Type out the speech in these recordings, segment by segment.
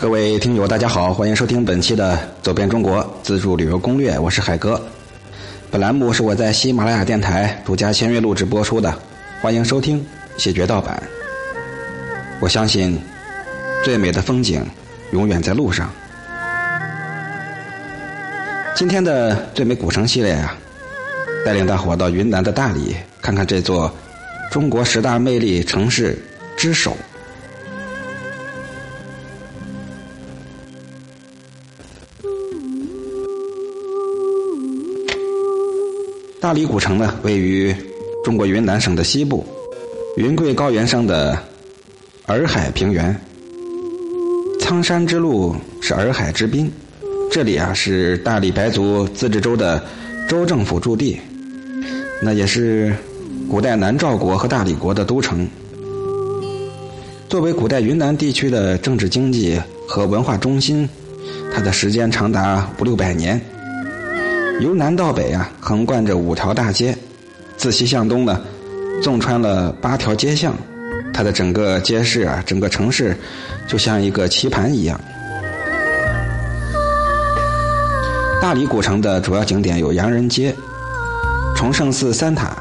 各位听友，大家好，欢迎收听本期的《走遍中国自助旅游攻略》，我是海哥。本栏目是我在喜马拉雅电台独家签约录制播出的，欢迎收听，谢绝盗版。我相信，最美的风景永远在路上。今天的最美古城系列啊，带领大伙到云南的大理，看看这座中国十大魅力城市之首。大理古城呢，位于中国云南省的西部，云贵高原上的洱海平原。苍山之路是洱海之滨，这里啊是大理白族自治州的州政府驻地，那也是古代南诏国和大理国的都城。作为古代云南地区的政治经济和文化中心，它的时间长达五六百年。由南到北啊，横贯着五条大街；自西向东呢，纵穿了八条街巷。它的整个街市啊，整个城市就像一个棋盘一样。大理古城的主要景点有洋人街、崇圣寺三塔、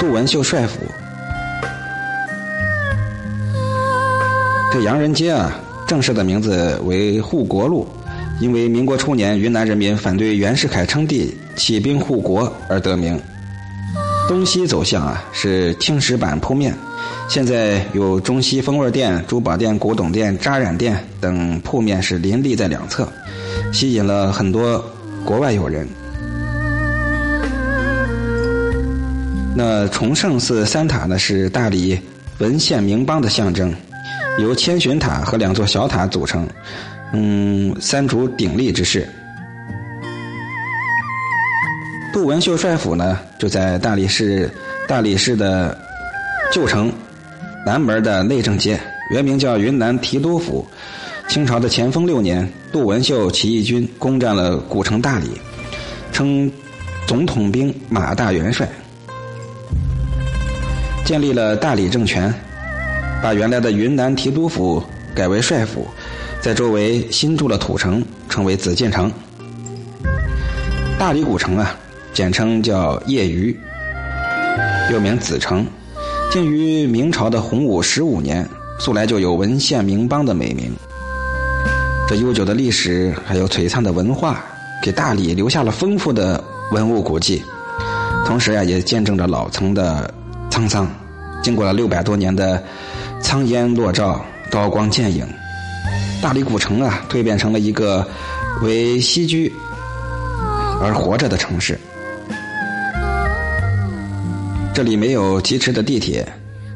杜文秀帅府。这洋人街啊，正式的名字为护国路。因为民国初年，云南人民反对袁世凯称帝起兵护国而得名。东西走向啊是青石板铺面，现在有中西风味店、珠宝店、古董店、扎染店等铺面是林立在两侧，吸引了很多国外友人。那崇圣寺三塔呢是大理文献名邦的象征，由千寻塔和两座小塔组成。嗯，三足鼎立之势。杜文秀帅府呢，就在大理市大理市的旧城南门的内政街，原名叫云南提督府。清朝的咸丰六年，杜文秀起义军攻占了古城大理，称总统兵马大元帅，建立了大理政权，把原来的云南提督府改为帅府。在周围新筑了土城，称为紫禁城。大理古城啊，简称叫业余，又名紫城，建于明朝的洪武十五年，素来就有文献名邦的美名。这悠久的历史还有璀璨的文化，给大理留下了丰富的文物古迹，同时啊，也见证着老城的沧桑。经过了六百多年的苍烟落照，刀光剑影。大理古城啊，蜕变成了一个为栖居而活着的城市。这里没有疾驰的地铁，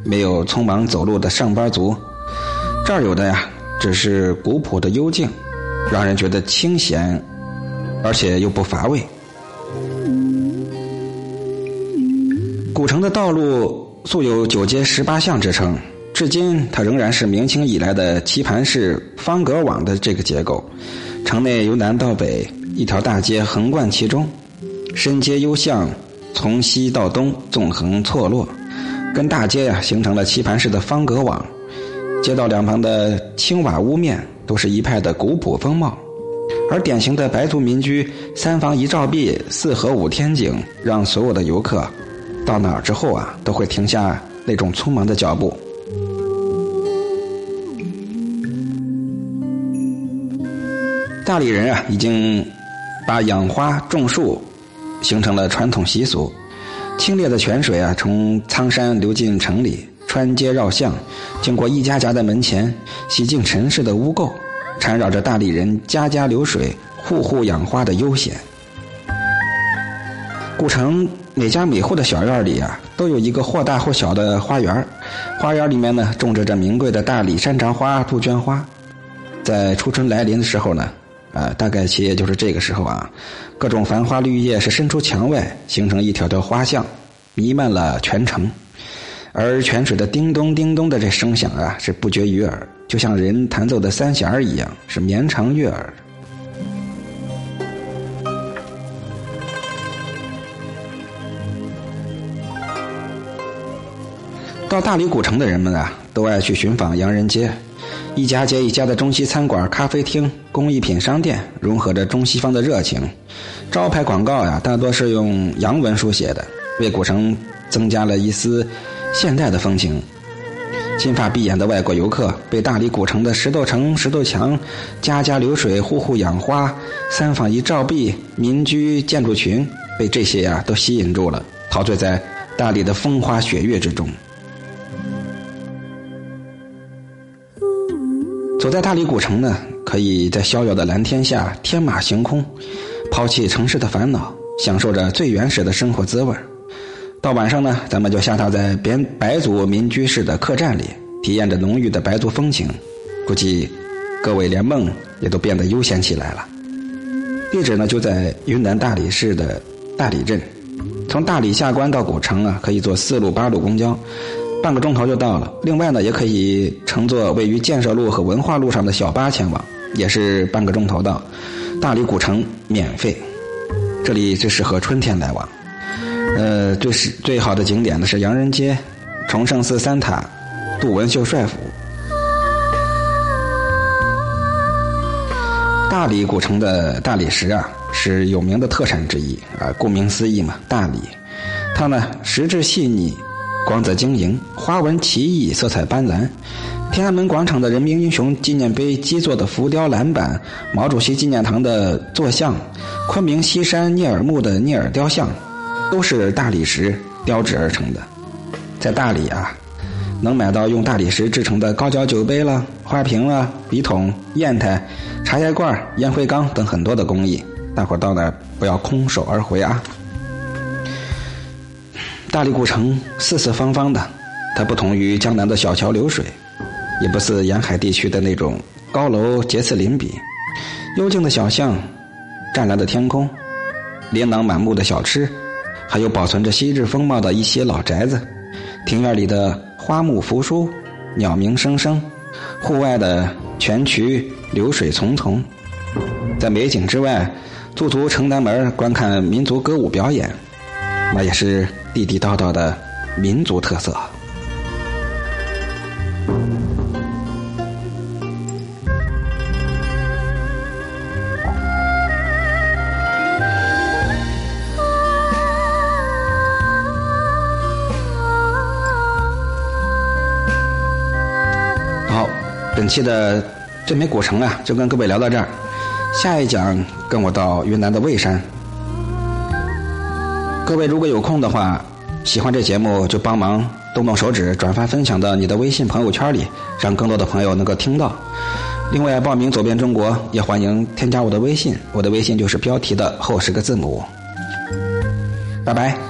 没有匆忙走路的上班族，这儿有的呀，只是古朴的幽静，让人觉得清闲，而且又不乏味。古城的道路素有九街十八巷之称。至今，它仍然是明清以来的棋盘式方格网的这个结构。城内由南到北一条大街横贯其中，深街幽巷从西到东纵横错落，跟大街呀形成了棋盘式的方格网。街道两旁的青瓦屋面都是一派的古朴风貌，而典型的白族民居三房一照壁、四合五天井，让所有的游客到哪儿之后啊，都会停下那种匆忙的脚步。大理人啊，已经把养花种树形成了传统习俗。清冽的泉水啊，从苍山流进城里，穿街绕巷，经过一家家的门前，洗净尘世的污垢，缠绕着大理人家家流水、户户养花的悠闲。古城每家每户的小院里啊，都有一个或大或小的花园，花园里面呢，种植着名贵的大理山茶花、杜鹃花。在初春来临的时候呢。啊，大概其也就是这个时候啊，各种繁花绿叶是伸出墙外，形成一条条花巷，弥漫了全城。而泉水的叮咚叮咚的这声响啊，是不绝于耳，就像人弹奏的三弦儿一样，是绵长悦耳。到大理古城的人们啊，都爱去寻访洋人街，一家接一家的中西餐馆、咖啡厅、工艺品商店，融合着中西方的热情。招牌广告呀，大多是用洋文书写的，为古城增加了一丝现代的风情。金发碧眼的外国游客被大理古城的石头城、石头墙、家家流水、户户养花、三坊一照壁、民居建筑群，被这些呀都吸引住了，陶醉在大理的风花雪月之中。走在大理古城呢，可以在逍遥的蓝天下天马行空，抛弃城市的烦恼，享受着最原始的生活滋味到晚上呢，咱们就下榻在边白族民居式的客栈里，体验着浓郁的白族风情。估计各位连梦也都变得悠闲起来了。地址呢就在云南大理市的大理镇，从大理下关到古城啊，可以坐四路八路公交，半个钟头就到了。另外呢，也可以乘坐位于建设路和文化路上的小巴前往，也是半个钟头到。大理古城免费，这里最适合春天来往。呃，最是最好的景点呢是洋人街、崇圣寺三塔、杜文秀帅府。大理古城的大理石啊，是有名的特产之一啊。顾名思义嘛，大理，它呢石质细腻，光泽晶莹，花纹奇异，色彩斑斓。天安门广场的人民英雄纪念碑基座的浮雕栏板，毛主席纪念堂的坐像，昆明西山聂耳墓的聂耳雕像。都是大理石雕制而成的，在大理啊，能买到用大理石制成的高脚酒杯了、花瓶了、笔筒、砚台、茶叶罐、烟灰缸等很多的工艺。大伙到那不要空手而回啊！大理古城四四方方的，它不同于江南的小桥流水，也不似沿海地区的那种高楼结次林比。幽静的小巷，湛蓝的天空，琳琅满目的小吃。还有保存着昔日风貌的一些老宅子，庭院里的花木扶疏，鸟鸣声声；户外的泉渠流水淙淙。在美景之外，驻足城南门观看民族歌舞表演，那也是地地道道的民族特色。好本期的最美古城啊，就跟各位聊到这儿。下一讲跟我到云南的蔚山。各位如果有空的话，喜欢这节目就帮忙动动手指转发分享到你的微信朋友圈里，让更多的朋友能够听到。另外，报名走遍中国也欢迎添加我的微信，我的微信就是标题的后十个字母。拜拜。